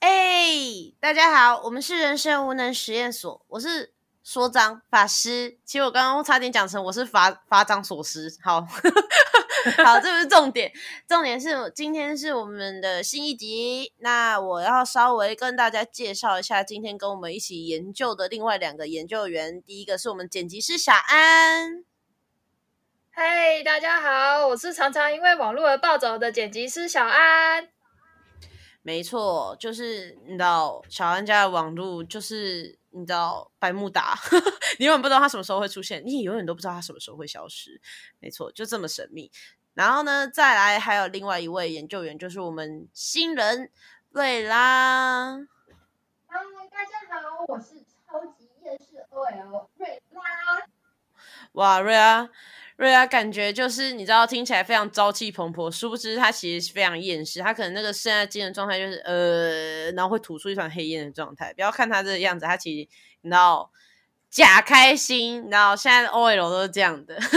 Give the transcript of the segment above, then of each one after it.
哎，大家好，我们是人生无能实验所，我是所长法师。其实我刚刚差点讲成我是法法长所师。好，好，这不是重点，重点是今天是我们的新一集。那我要稍微跟大家介绍一下，今天跟我们一起研究的另外两个研究员。第一个是我们剪辑师小安。嗨，大家好，我是常常因为网络而暴走的剪辑师小安。没错，就是你知道小安家的网路，就是你知道百慕达，你永远不知道它什么时候会出现，你也永远都不知道它什么时候会消失。没错，就这么神秘。然后呢，再来还有另外一位研究员，就是我们新人瑞拉。嗨，大家好，我是超级夜市 OL 瑞拉。哇，瑞拉。瑞亚感觉就是你知道，听起来非常朝气蓬勃，殊不知他其实是非常厌世。他可能那个现在精神状态就是呃，然后会吐出一团黑烟的状态。不要看他这个样子，他其实你知道假开心。然后现在 OL 都是这样的。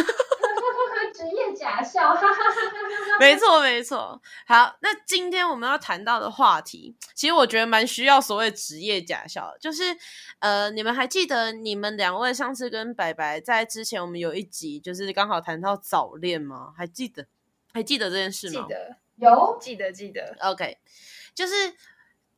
职业假笑，哈哈哈哈没错没错。好，那今天我们要谈到的话题，其实我觉得蛮需要所谓职业假笑，就是呃，你们还记得你们两位上次跟白白在之前我们有一集，就是刚好谈到早恋吗？还记得？还记得这件事吗？记得，有记得记得。OK，就是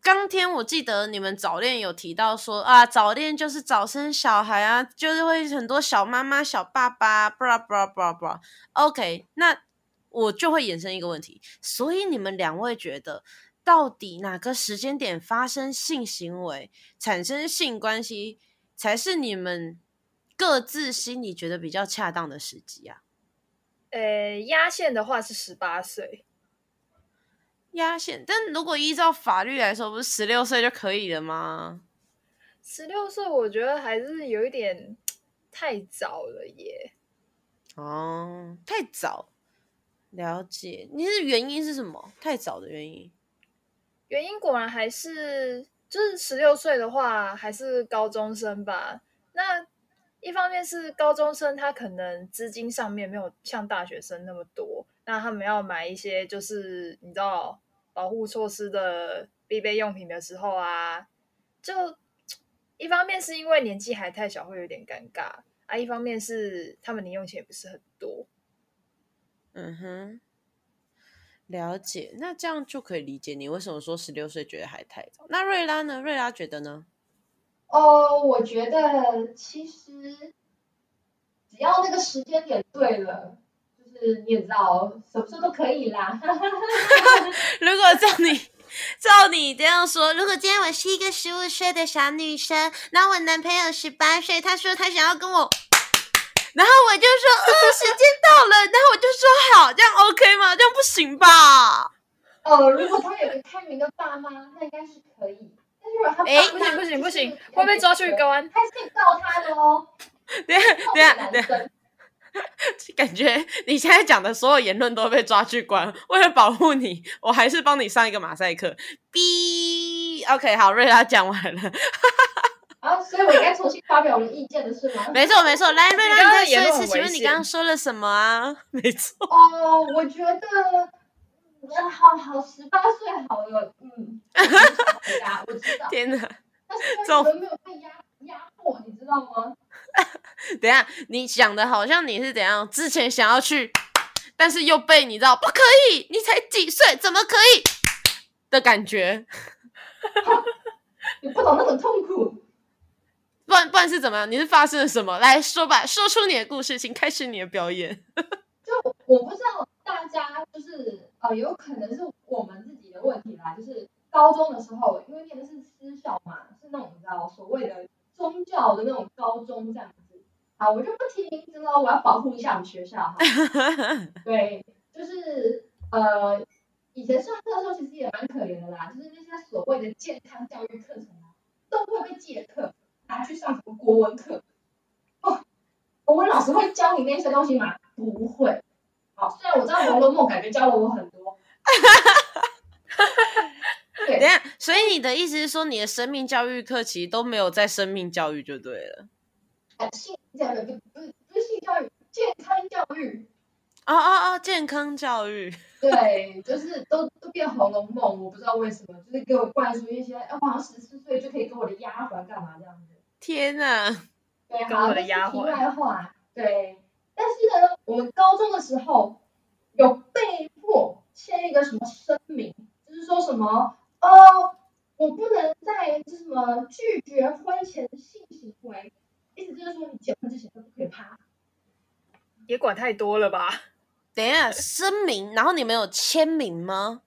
当天我记得你们早恋有提到说啊，早恋就是早生小孩啊，就是会很多小妈妈、小爸爸，blah blah blah blah。OK，那我就会衍生一个问题，所以你们两位觉得，到底哪个时间点发生性行为、产生性关系，才是你们各自心里觉得比较恰当的时机啊？呃，压线的话是十八岁，压线。但如果依照法律来说，不是十六岁就可以了吗？十六岁我觉得还是有一点 太早了耶。哦，太早，了解。你是原因是什么？太早的原因？原因果然还是就是十六岁的话，还是高中生吧。那一方面是高中生，他可能资金上面没有像大学生那么多，那他们要买一些就是你知道保护措施的必备用品的时候啊，就 一方面是因为年纪还太小，会有点尴尬。啊，一方面是他们零用钱也不是很多，嗯哼，了解。那这样就可以理解你为什么说十六岁觉得还太早。那瑞拉呢？瑞拉觉得呢？哦，我觉得其实只要那个时间点对了，就是你也知道，什么时候都可以啦。如果照你。照你这样说，如果今天我是一个十五岁的小女生，那我男朋友十八岁，他说他想要跟我，然后我就说，呃，时间到了，然后我就说好，这样 OK 吗？这样不行吧？哦，如果他有个开明的爸妈，那应该是可以。但是如果他哎，不行不行不行，会被抓去关，他是可以告他的哦。对对对。感觉你现在讲的所有言论都被抓去关。为了保护你，我还是帮你上一个马赛克。B OK，好，瑞拉讲完了。啊，所以我应该重新发表我的意见的是吗？没错，没错。来，瑞拉，你再说一次，请问你刚刚说了什么啊？没错。哦，我觉得，嗯，好好，十八岁好了，嗯。我知道。天哪！但是我没有被压压迫，你知道吗？等下，你想的好像你是怎样？之前想要去，但是又被你知道不可以，你才几岁，怎么可以的感觉？你不懂那种痛苦。不然不然是怎么样？你是发生了什么？来说吧，说出你的故事，请开始你的表演。就我不知道大家就是呃，有可能是我们自己的问题啦。就是高中的时候，因为念的是私校嘛，是那种你知道所谓的。宗教的那种高中这样子，好，我就不提名字了，我要保护一下我们学校哈。对，就是呃，以前上课的时候其实也蛮可怜的啦，就是那些所谓的健康教育课程啊，都会被借课拿去上什么国文课。哦，国文老师会教你那些东西吗？不会。好，虽然我知道《红楼梦》感觉教了我很多。等下，所以你的意思是说，你的生命教育课其实都没有在生命教育就对了。性教育不不不是性教育，健康教育。哦哦哦，健康教育，对，就是都都变《红楼梦》，我不知道为什么，就是给我灌输一些，哎，我好像十四岁就可以跟我的丫鬟干嘛这样子。天哪！对，跟好，我的丫鬟这是题外话。对，但是呢，我们高中的时候有被迫签一个什么声明，就是说什么哦，我不能在这什么拒绝婚前性行为，意思就是说你结婚之前都不可以趴。也管太多了吧？等一下，声明，然后你们有签名吗？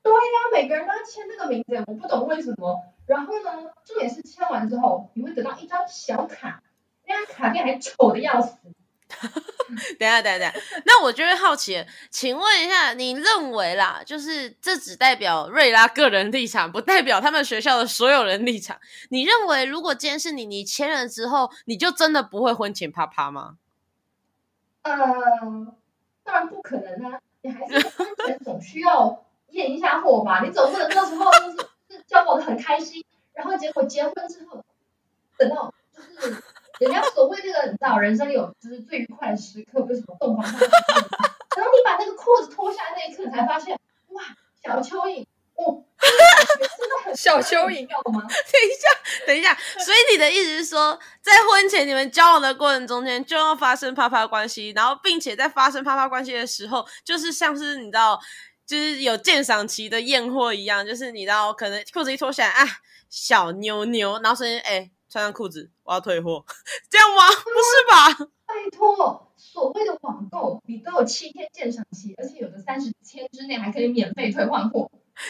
对呀、每个人都要签那个名字，我不懂为什么。然后呢，重点是签完之后，你会得到一张小卡，那张卡片还丑的要死。等一下，等一下，等下，那我就会好奇了，请问一下，你认为啦，就是这只代表瑞拉个人立场，不代表他们学校的所有人立场。你认为，如果今天是你，你签了之后，你就真的不会婚前啪啪吗？呃，当然不可能啊！你还是婚前总需要验一下货吧？你总不能到时候就是是交往的很开心，然后结果结婚之后，等到就是人家所谓这个，你知道人生有就是最愉快的时刻，不是什么洞房花烛夜吗然后你把那个裤子脱下来那一刻，你才发现哇，小蚯蚓，哦，小蚯蚓要吗？等一下，等一下，所以你的意思是说，在婚前你们交往的过程中间就要发生啪啪关系，然后并且在发生啪啪关系的时候，就是像是你知道，就是有鉴赏期的验货一样，就是你知道，可能裤子一脱下来啊，小妞妞，然后瞬间哎穿上裤子，我要退货，这样吗？不是吧？拜托，所谓的网购，你都有七天鉴赏期，而且有的三十天之内还可以免费退换货，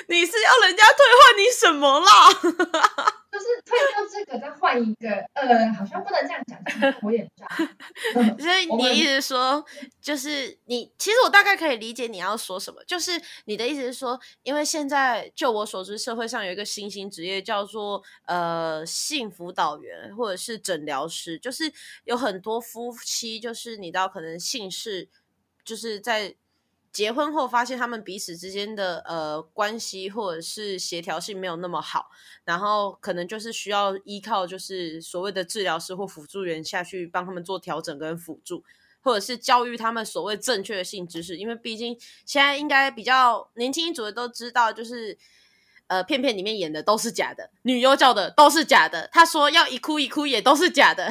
你是要人家退换你什么啦？就是退掉这个再换一个，呃，好像不能这样讲，我也不知道所以你的意思说，就是你其实我大概可以理解你要说什么，就是你的意思是说，因为现在就我所知，社会上有一个新兴职业叫做呃性辅导员或者是诊疗师，就是有很多夫妻，就是你知道可能姓氏就是在。结婚后发现他们彼此之间的呃关系或者是协调性没有那么好，然后可能就是需要依靠就是所谓的治疗师或辅助员下去帮他们做调整跟辅助，或者是教育他们所谓正确的性知识，因为毕竟现在应该比较年轻一族的都知道，就是呃片片里面演的都是假的，女优叫的都是假的，他说要一哭一哭也都是假的。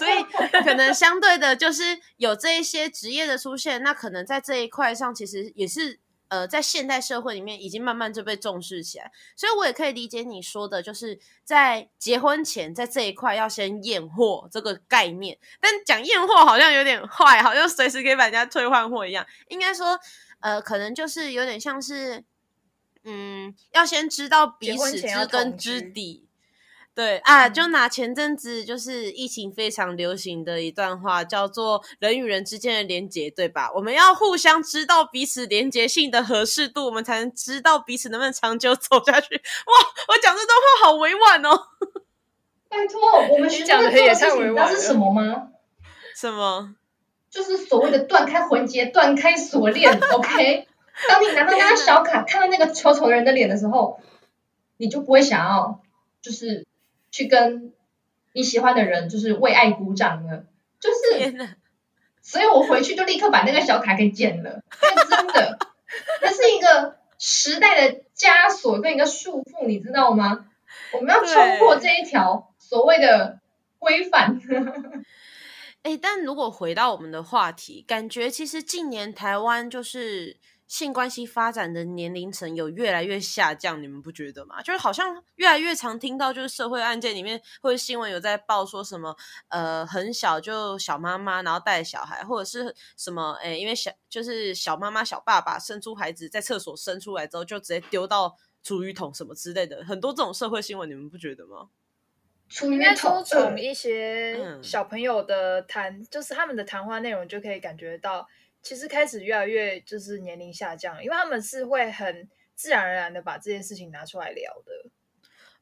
所以可能相对的，就是有这一些职业的出现，那可能在这一块上，其实也是呃，在现代社会里面已经慢慢就被重视起来。所以我也可以理解你说的，就是在结婚前，在这一块要先验货这个概念。但讲验货好像有点坏，好像随时可以把人家退换货一样。应该说，呃，可能就是有点像是，嗯，要先知道彼此知根知底。对啊，嗯就拿前阵子就是疫情非常流行的一段话，叫做“人与人之间的连结”，对吧？我们要互相知道彼此连结性的合适度，我们才能知道彼此能不能长久走下去。哇，我讲这段话好委婉哦。拜托，我们学校讲的也太委婉了是什么吗？什么？就是所谓的断开环节、断开锁链。OK，当你拿到那张小卡，看到那个丑丑的人的脸的时候，你就不会想要，就是去跟你喜欢的人，就是为爱鼓掌了。就是，所以我回去就立刻把那个小卡给剪了。真的，那是一个时代的枷锁跟一个束缚，你知道吗？我们要冲破这一条所谓的规范。哎，但如果回到我们的话题，感觉其实近年台湾就是性关系发展的年龄层有越来越下降，你们不觉得吗？就是好像越来越常听到，就是社会案件里面或者新闻有在报说什么，呃，很小就小妈妈然后带小孩，或者是什么，哎，因为小就是小妈妈小爸爸生出孩子在厕所生出来之后就直接丢到厨余桶什么之类的，很多这种社会新闻，你们不觉得吗？出于应该说从一些嗯小朋友的谈，就是他们的谈话内容就可以感觉到，其实开始越来越就是年龄下降，因为他们是会很自然而然的把这件事情拿出来聊的。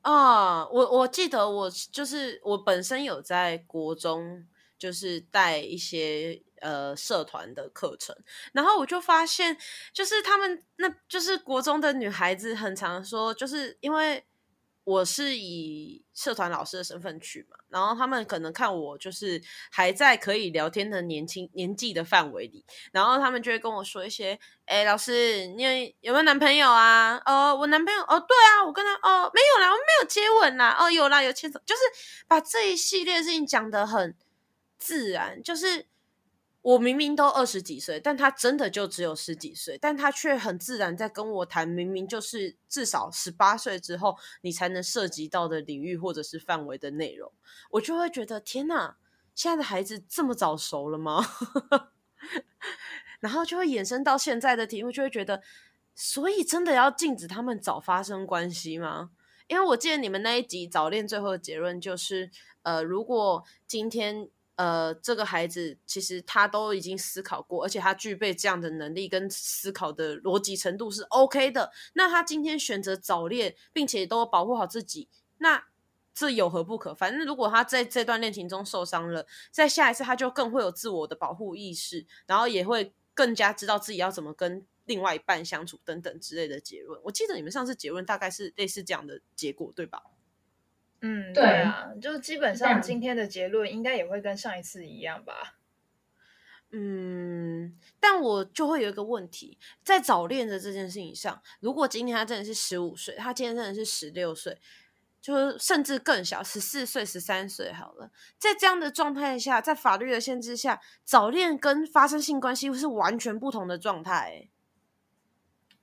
啊，我我记得我就是我本身有在国中就是带一些呃社团的课程，然后我就发现，就是他们那就是国中的女孩子很常说，就是因为我是以社团老师的身份去嘛，然后他们可能看我就是还在可以聊天的年轻年纪的范围里，然后他们就会跟我说一些，哎，老师，你有没有男朋友啊？哦，我男朋友，哦，对啊，我跟他，哦，没有啦，我们没有接吻啦，哦，有啦，有牵手，就是把这一系列事情讲得很自然，就是。我明明都二十几岁，但他真的就只有十几岁，但他却很自然在跟我谈，明明就是至少十八岁之后你才能涉及到的领域或者是范围的内容，我就会觉得天哪，现在的孩子这么早熟了吗？然后就会衍生到现在的题目，就会觉得，所以真的要禁止他们早发生关系吗？因为我记得你们那一集早恋最后的结论就是，呃，如果今天。呃，这个孩子其实他都已经思考过，而且他具备这样的能力跟思考的逻辑程度是 OK 的。那他今天选择早恋，并且都保护好自己，那这有何不可？反正如果他在这段恋情中受伤了，在下一次他就更会有自我的保护意识，然后也会更加知道自己要怎么跟另外一半相处等等之类的结论。我记得你们上次结论大概是类似这样的结果，对吧？嗯，对啊，就是基本上今天的结论应该也会跟上一次一样吧。嗯，但我就会有一个问题，在早恋的这件事情上，如果今天他真的是十五岁，他今天真的是十六岁，就是甚至更小，十四岁、十三岁好了，在这样的状态下，在法律的限制下，早恋跟发生性关系是完全不同的状态。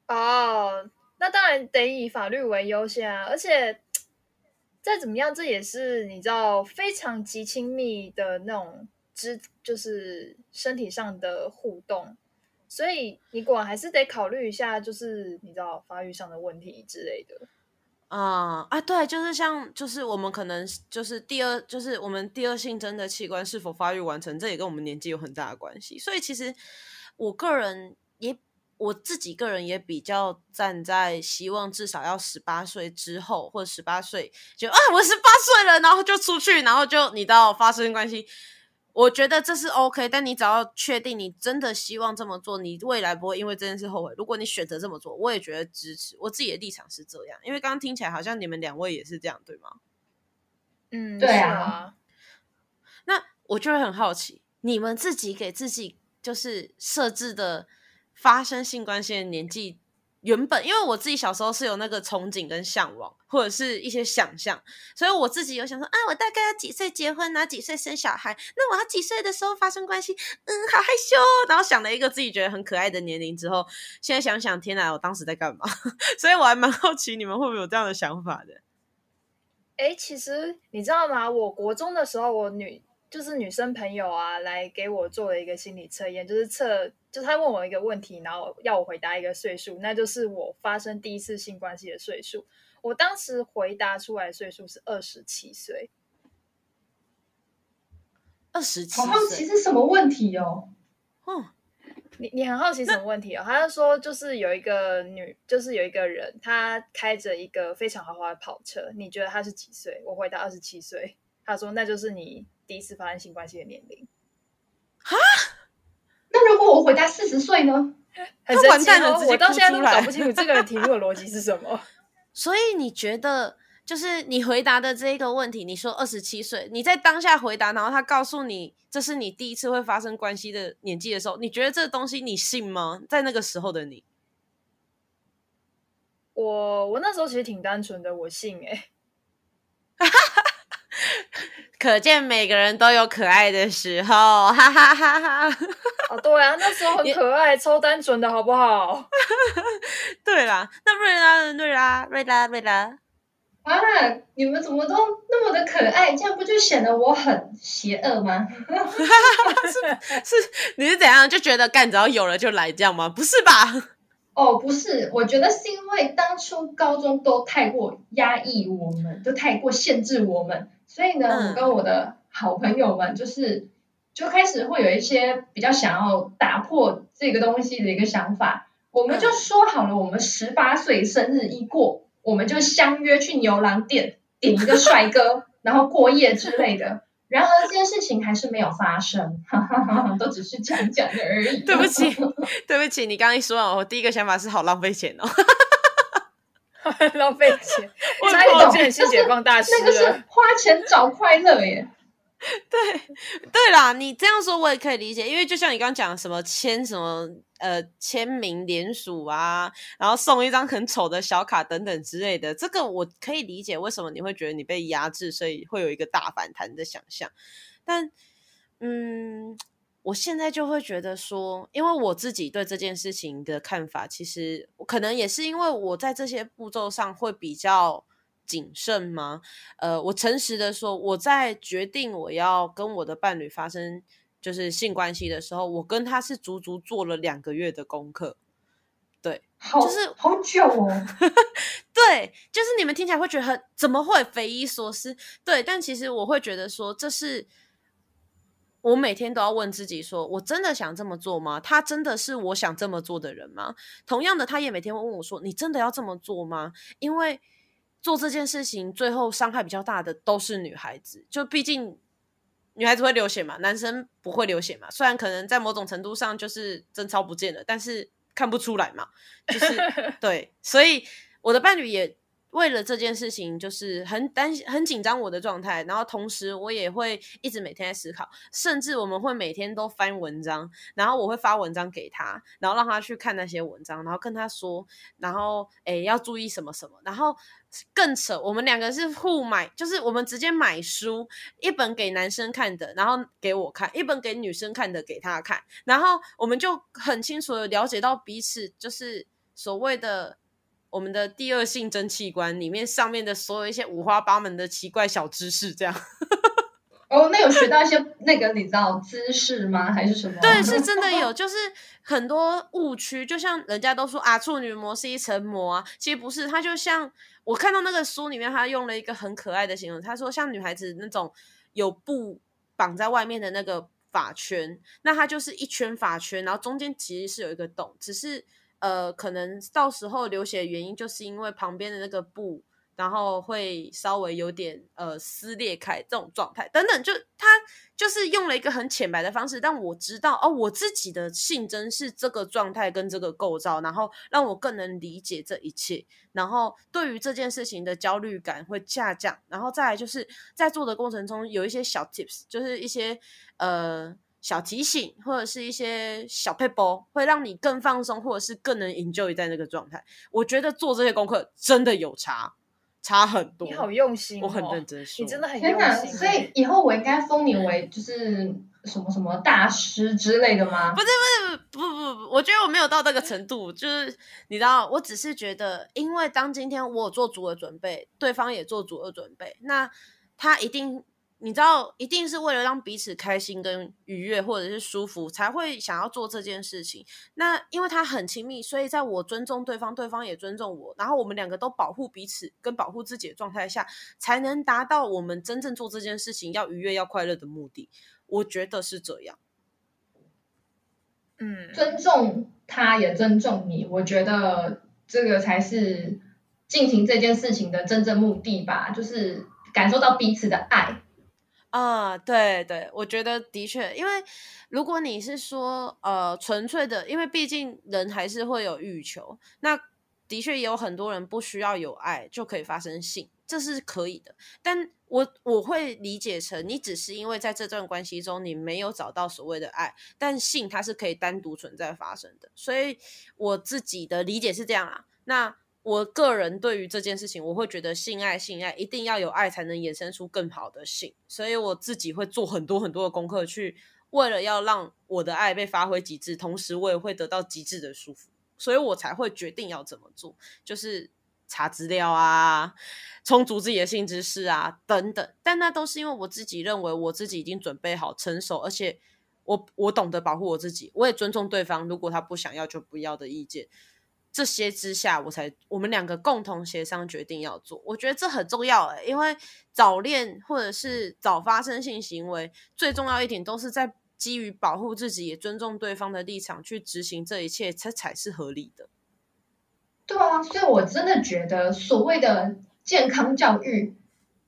哦，那当然得以法律为优先啊，而且。再怎么样，这也是你知道非常极亲密的那种肢，就是身体上的互动，所以你果然还是得考虑一下，就是你知道发育上的问题之类的。啊啊，对，就是像就是我们可能就是第二，就是我们第二性征的器官是否发育完成，这也跟我们年纪有很大的关系。所以其实我个人。我自己个人也比较站在希望至少要十八岁之后，或者十八岁就啊，我十八岁了，然后就出去，然后就你到发生关系，我觉得这是 OK。但你只要确定你真的希望这么做，你未来不会因为这件事后悔。如果你选择这么做，我也觉得支持。我自己的立场是这样，因为刚刚听起来好像你们两位也是这样，对吗？嗯，对啊。那我就会很好奇，你们自己给自己就是设置的。发生性关系的年纪，原本因为我自己小时候是有那个憧憬跟向往，或者是一些想象，所以我自己有想说，啊，我大概要几岁结婚啊？几岁生小孩？那我要几岁的时候发生关系？嗯，好害羞。然后想了一个自己觉得很可爱的年龄之后，现在想想，天哪，我当时在干嘛？所以我还蛮好奇你们会不会有这样的想法的。哎，其实你知道吗？我国中的时候，我女。就是女生朋友啊，来给我做了一个心理测验，就是测，就是他问我一个问题，然后要我回答一个岁数，那就是我发生第一次性关系的岁数。我当时回答出来的岁数是二十七岁。二十七，好好奇是什么问题哦？哦，你你很好奇什么问题哦？他就说，就是有一个女，就是有一个人，他开着一个非常豪华的跑车，你觉得他是几岁？我回答二十七岁。他说，那就是你。第一次发生性关系的年龄，哈？那如果我回答四十岁呢？很神奇哦！我到现在都搞不清楚这个题目的逻辑是什么。所以你觉得，就是你回答的这一个问题，你说二十七岁，你在当下回答，然后他告诉你这是你第一次会发生关系的年纪的时候，你觉得这个东西你信吗？在那个时候的你，我我那时候其实挺单纯的，我信哎。可见每个人都有可爱的时候，哈哈哈哈！哦，对啊，那时候很可爱，超单纯的，好不好？对啦，那瑞拉，瑞拉，瑞拉，瑞拉，啊，你们怎么都那么的可爱？这样不就显得我很邪恶吗？是是，你是怎样就觉得干只要有了就来这样吗？不是吧？哦，不是，我觉得是因为当初高中都太过压抑我们，都太过限制我们，所以呢，我跟我的好朋友们就是就开始会有一些比较想要打破这个东西的一个想法。我们就说好了，我们十八岁生日一过，我们就相约去牛郎店点一个帅哥，然后过夜之类的。然而这件事情还是没有发生，都只是讲讲的而已。对不起，对不起，你刚刚一说完，我第一个想法是好浪费钱哦。浪费钱，我差一懂点变新解放大师那个是。花钱找快乐耶。对对啦，你这样说我也可以理解，因为就像你刚刚讲的什么签什么呃签名联署啊，然后送一张很丑的小卡等等之类的，这个我可以理解为什么你会觉得你被压制，所以会有一个大反弹的想象。但嗯，我现在就会觉得说，因为我自己对这件事情的看法，其实可能也是因为我在这些步骤上会比较谨慎吗？呃，我诚实的说，我在决定我要跟我的伴侣发生就是性关系的时候，我跟他是足足做了两个月的功课。对，好，就是好久哦。对，就是你们听起来会觉得很怎么会匪夷所思？对，但其实我会觉得说，这是我每天都要问自己说，我真的想这么做吗？他真的是我想这么做的人吗？同样的，他也每天会问我说，你真的要这么做吗？因为做这件事情最后伤害比较大的都是女孩子，就毕竟。女孩子会流血嘛，男生不会流血嘛。虽然可能在某种程度上就是贞操不见了，但是看不出来嘛。就是 对，所以我的伴侣也为了这件事情，就是很担心、很紧张我的状态。然后同时，我也会一直每天在思考，甚至我们会每天都翻文章，然后我会发文章给他，然后让他去看那些文章，然后跟他说，然后诶要注意什么什么，然后。更扯，我们两个是互买，就是我们直接买书，一本给男生看的，然后给我看；一本给女生看的，给他看。然后我们就很清楚的了解到彼此，就是所谓的我们的第二性征器官里面上面的所有一些五花八门的奇怪小知识，这样。哦，那有学到一些那个你知道姿势吗？还是什么？对，是真的有，就是很多误区，就像人家都说啊，处女膜是一层膜啊，其实不是，它就像我看到那个书里面，他用了一个很可爱的形容，他说像女孩子那种有布绑在外面的那个发圈，那它就是一圈发圈，然后中间其实是有一个洞，只是呃，可能到时候流血的原因就是因为旁边的那个布。然后会稍微有点呃撕裂开这种状态，等等，就他就是用了一个很浅白的方式，让我知道哦，我自己的性征是这个状态跟这个构造，然后让我更能理解这一切，然后对于这件事情的焦虑感会下降，然后再来就是在做的过程中有一些小 tips，就是一些呃小提醒或者是一些小 paper，会让你更放松，或者是更能 enjoy 在那个状态。我觉得做这些功课真的有差。差很多，你好用心、哦，我很认真说，你真的很用心。所以以后我应该封你为就是什么什么大师之类的吗？不是不是不不不，我觉得我没有到那个程度。就是你知道，我只是觉得，因为当今天我做足了准备，对方也做足了准备，那他一定。你知道，一定是为了让彼此开心跟愉悦，或者是舒服，才会想要做这件事情。那因为他很亲密，所以在我尊重对方，对方也尊重我，然后我们两个都保护彼此跟保护自己的状态下，才能达到我们真正做这件事情要愉悦、要快乐的目的。我觉得是这样。嗯，尊重他，也尊重你，我觉得这个才是进行这件事情的真正目的吧，就是感受到彼此的爱。啊，对对，我觉得的确，因为如果你是说呃纯粹的，因为毕竟人还是会有欲求，那的确也有很多人不需要有爱就可以发生性，这是可以的。但我我会理解成你只是因为在这段关系中你没有找到所谓的爱，但性它是可以单独存在发生的，所以我自己的理解是这样啊。那。我个人对于这件事情，我会觉得性爱性爱一定要有爱才能衍生出更好的性，所以我自己会做很多很多的功课，去为了要让我的爱被发挥极致，同时我也会得到极致的舒服，所以我才会决定要怎么做，就是查资料啊，充足自己的性知识啊等等。但那都是因为我自己认为我自己已经准备好成熟，而且我我懂得保护我自己，我也尊重对方，如果他不想要就不要的意见。这些之下，我才我们两个共同协商决定要做，我觉得这很重要哎，因为早恋或者是早发生性行为，最重要一点都是在基于保护自己也尊重对方的立场去执行这一切，才才是合理的。对啊，所以我真的觉得所谓的健康教育，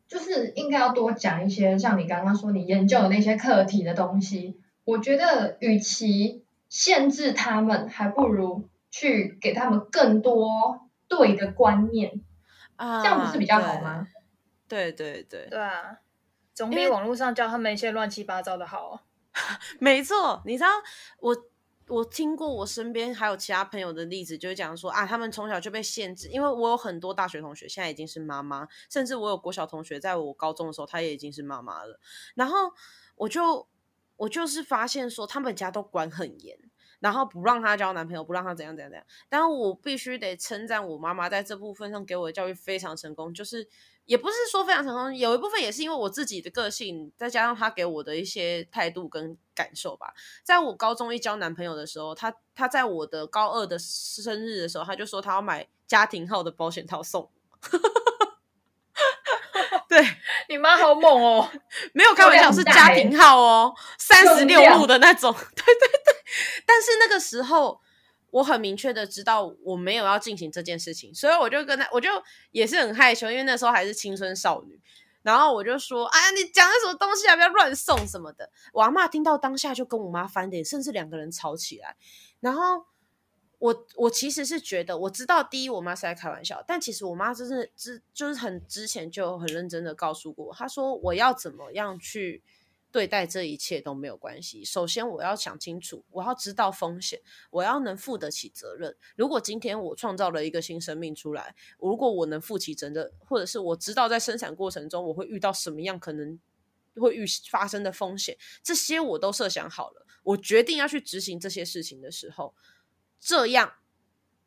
就是应该要多讲一些像你刚刚说你研究的那些课题的东西。我觉得与其限制他们，还不如。去给他们更多对的观念，啊，这样不是比较好吗？对对对，对啊，总因为比网络上教他们一些乱七八糟的好。没错。你知道我我听过我身边还有其他朋友的例子，就是讲说啊，他们从小就被限制，因为我有很多大学同学现在已经是妈妈，甚至我有国小同学在我高中的时候，他也已经是妈妈了。然后我就我就是发现说，他们家都管很严。然后不让她交男朋友，不让她怎样怎样怎样。但我必须得称赞我妈妈在这部分上给我的教育非常成功，就是也不是说非常成功，有一部分也是因为我自己的个性，再加上她给我的一些态度跟感受吧。在我高中一交男朋友的时候，她她在我的高二的生日的时候，她就说她要买家庭号的保险套送我。对，你妈好猛哦！没有开玩笑，是家庭号哦，三十六路的那种。对对对，但是那个时候我很明确的知道我没有要进行这件事情，所以我就跟他，我就也是很害羞，因为那时候还是青春少女。然后我就说：“哎，你讲的什么东西啊？不要乱送什么的。”我阿妈听到当下就跟我妈翻脸，甚至两个人吵起来。然后我我其实是觉得，我知道第一我妈是在开玩笑，但其实我妈真是之就是很之前就很认真的告诉过我，她说我要怎么样去对待这一切都没有关系。首先我要想清楚，我要知道风险，我要能负得起责任。如果今天我创造了一个新生命出来，如果我能负起责任，或者是我知道在生产过程中我会遇到什么样可能会遇发生的风险，这些我都设想好了。我决定要去执行这些事情的时候。这样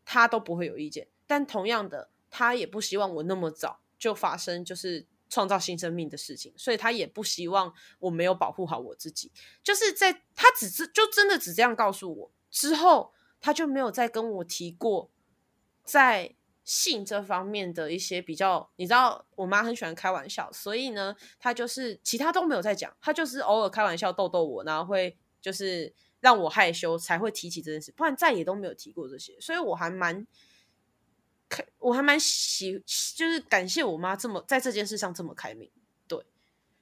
他都不会有意见，但同样的，他也不希望我那么早就发生就是创造新生命的事情，所以他也不希望我没有保护好我自己。就是在他只是就真的只这样告诉我之后，他就没有再跟我提过在性这方面的一些比较。你知道，我妈很喜欢开玩笑，所以呢，他就是其他都没有在讲，他就是偶尔开玩笑逗逗我，然后会就是。让我害羞才会提起这件事，不然再也都没有提过这些。所以我还蛮，开，我还蛮喜，就是感谢我妈这么在这件事上这么开明。对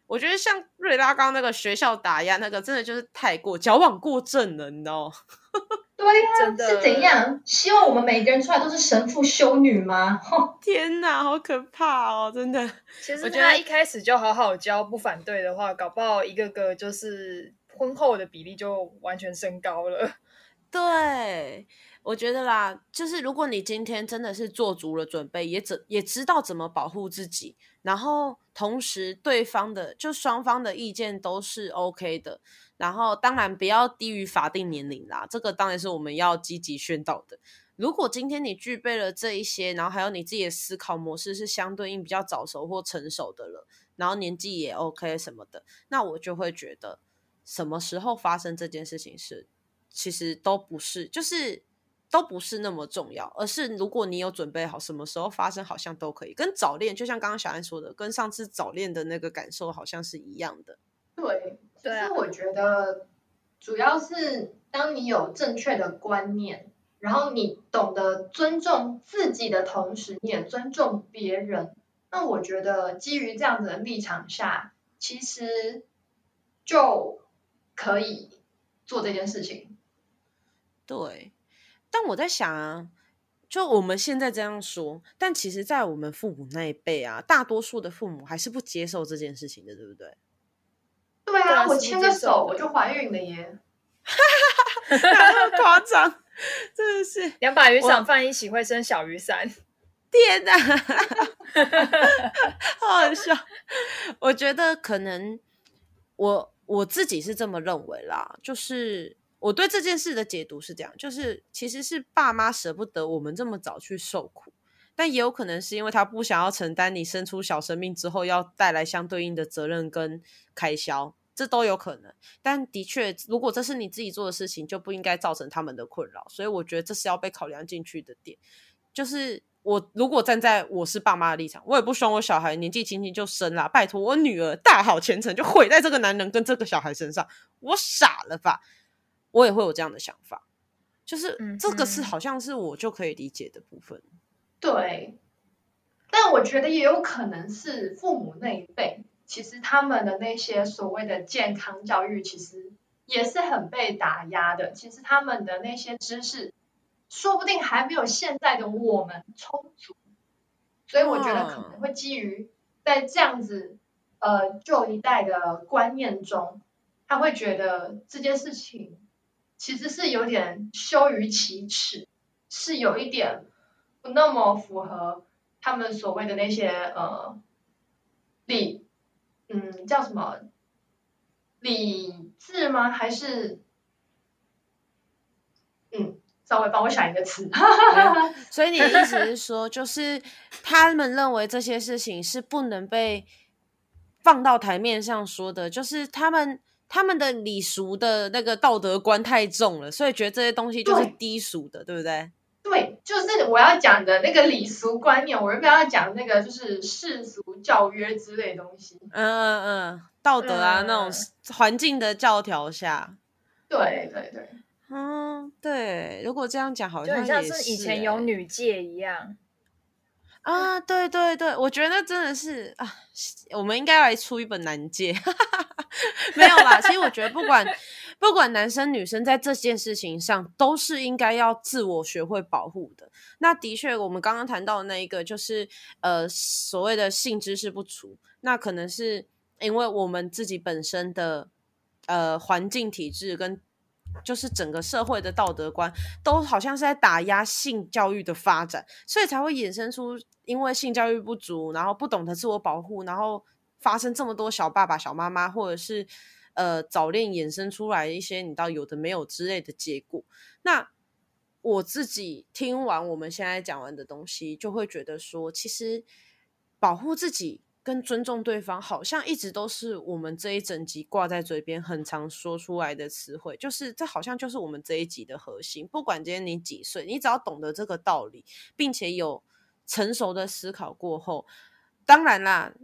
我觉得像瑞拉刚那个学校打压那个，真的就是太过矫枉过正了，你知道吗？对呀，是怎样？希望我们每个人出来都是神父修女吗？天哪，好可怕哦！真的。其实我觉得一开始就好好教，不反对的话，搞不好一个个就是。婚后的比例就完全升高了。对，我觉得啦，就是如果你今天真的是做足了准备，也怎也知道怎么保护自己，然后同时对方的就双方的意见都是 OK 的，然后当然不要低于法定年龄啦，这个当然是我们要积极宣导的。如果今天你具备了这一些，然后还有你自己的思考模式是相对应比较早熟或成熟的了，然后年纪也 OK 什么的，那我就会觉得。什么时候发生这件事情是，其实都不是，就是都不是那么重要，而是如果你有准备好，什么时候发生好像都可以。跟早恋，就像刚刚小安说的，跟上次早恋的那个感受好像是一样的。对，其实我觉得主要是当你有正确的观念，然后你懂得尊重自己的同时，你也尊重别人。那我觉得基于这样子的立场下，其实就。可以做这件事情，对。但我在想啊，就我们现在这样说，但其实，在我们父母那一辈啊，大多数的父母还是不接受这件事情的，对不对？对啊，我牵个手我就怀孕了耶！哈哈哈夸张，真的是两把雨伞放一起会生小雨伞。天哪，好好笑！我觉得可能我。我自己是这么认为啦，就是我对这件事的解读是这样，就是其实是爸妈舍不得我们这么早去受苦，但也有可能是因为他不想要承担你生出小生命之后要带来相对应的责任跟开销，这都有可能。但的确，如果这是你自己做的事情，就不应该造成他们的困扰，所以我觉得这是要被考量进去的点，就是。我如果站在我是爸妈的立场，我也不希望我小孩年纪轻轻就生了。拜托，我女儿大好前程就毁在这个男人跟这个小孩身上，我傻了吧？我也会有这样的想法，就是这个是好像是我就可以理解的部分。对，但我觉得也有可能是父母那一辈，其实他们的那些所谓的健康教育，其实也是很被打压的。其实他们的那些知识。说不定还没有现在的我们充足，所以我觉得可能会基于在这样子呃旧一代的观念中，他会觉得这件事情其实是有点羞于启齿，是有一点不那么符合他们所谓的那些呃礼，嗯，叫什么礼制吗？还是嗯，稍微帮我想一个词。所以你的意思是 说，就是他们认为这些事情是不能被放到台面上说的，就是他们他们的礼俗的那个道德观太重了，所以觉得这些东西就是低俗的，对不对？对，就是我要讲的那个礼俗观念，我原本要讲那个就是世俗教约之类的东西。嗯嗯嗯，道德啊，那种嗯环境的教条下，对对对，嗯，对，如果这样讲，好就很像也是以前有欸女戒一样。啊，对对对，我觉得那真的是啊，我们应该来出一本男戒，没有啦。其实我觉得不管不管男生女生，在这件事情上都是应该要自我学会保护的。那的确，我们刚刚谈到的那一个，就是呃所谓的性知识不足，那可能是因为我们自己本身的呃环境体制跟。就是整个社会的道德观都好像是在打压性教育的发展，所以才会衍生出因为性教育不足，然后不懂得自我保护，然后发生这么多小爸爸、小妈妈，或者是呃早恋衍生出来一些你到有的没有之类的结果。那我自己听完我们现在讲完的东西，就会觉得说，其实保护自己跟尊重对方，好像一直都是我们这一整集挂在嘴边很常说出来的词汇，就是这好像就是我们这一集的核心。不管今天你几岁，你只要懂得这个道理，并且有成熟的思考过后，当然啦，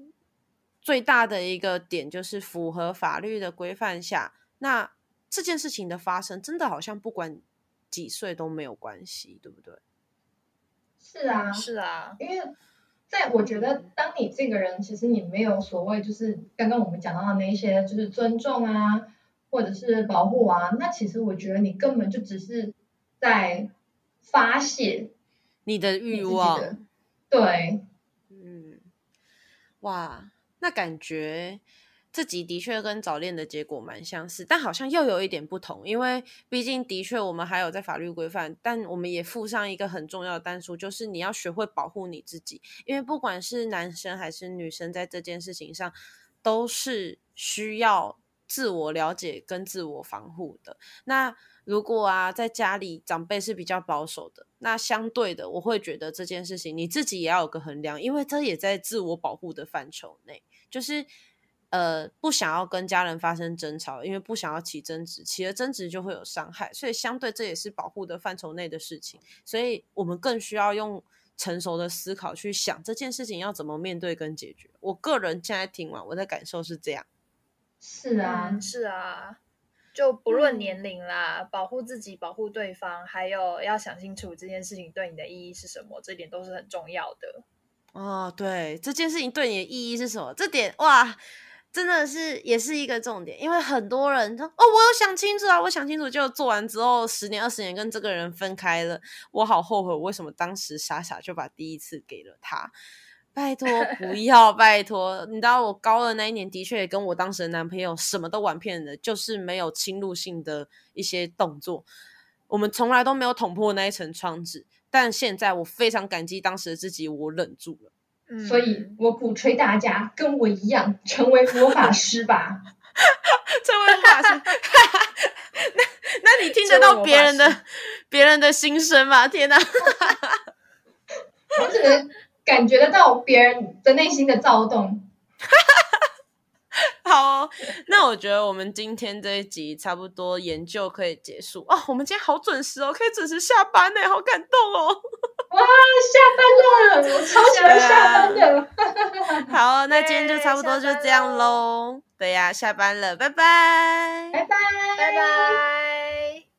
最大的一个点就是符合法律的规范下，那这件事情的发生，真的好像不管几岁都没有关系，对不对？是啊，是啊，因为在我觉得，当你这个人其实你没有所谓，就是刚刚我们讲到的那一些，就是尊重啊，或者是保护啊，那其实我觉得你根本就只是在发泄你的欲望，对，嗯，哇，那感觉自己的确跟早恋的结果蛮相似，但好像又有一点不同，因为毕竟的确我们还有在法律规范，但我们也附上一个很重要的单数，就是你要学会保护你自己，因为不管是男生还是女生，在这件事情上都是需要自我了解跟自我防护的。那如果啊，在家里长辈是比较保守的，那相对的，我会觉得这件事情你自己也要有个衡量，因为这也在自我保护的范畴内，就是呃不想要跟家人发生争吵，因为不想要起争执，起了争执就会有伤害，所以相对这也是保护的范畴内的事情，所以我们更需要用成熟的思考去想这件事情要怎么面对跟解决。我个人现在听完，我的感受是这样。是啊，嗯，是啊，就不论嗯年龄啦，保护自己、保护对方，还有要想清楚这件事情对你的意义是什么，这点都是很重要的。哦，对，这件事情对你的意义是什么？这点哇，真的是也是一个重点，因为很多人说哦，我有想清楚啊，我想清楚，就做完之后，十年、二十年跟这个人分开了，我好后悔，我为什么当时傻傻就把第一次给了他。拜托 不要，拜托！你知道我高二那一年的确也跟我当时的男朋友什么都玩骗的，就是没有侵入性的一些动作，我们从来都没有捅破那一层窗纸。但现在我非常感激当时的自己，我忍住了。嗯，所以我鼓吹大家跟我一样成为魔法师吧。成为魔法师，那那你听得到别人的别人的心声吗？天哪！我只能感觉得到别人的内心的躁动。好哦、那我觉得我们今天这一集差不多研究可以结束哦。我们今天好准时哦，可以准时下班呢，好感动哦。哇，下班了，我超喜欢下班的。好，那今天就差不多就这样喽喽。对呀，下班了，拜拜。拜拜，拜拜。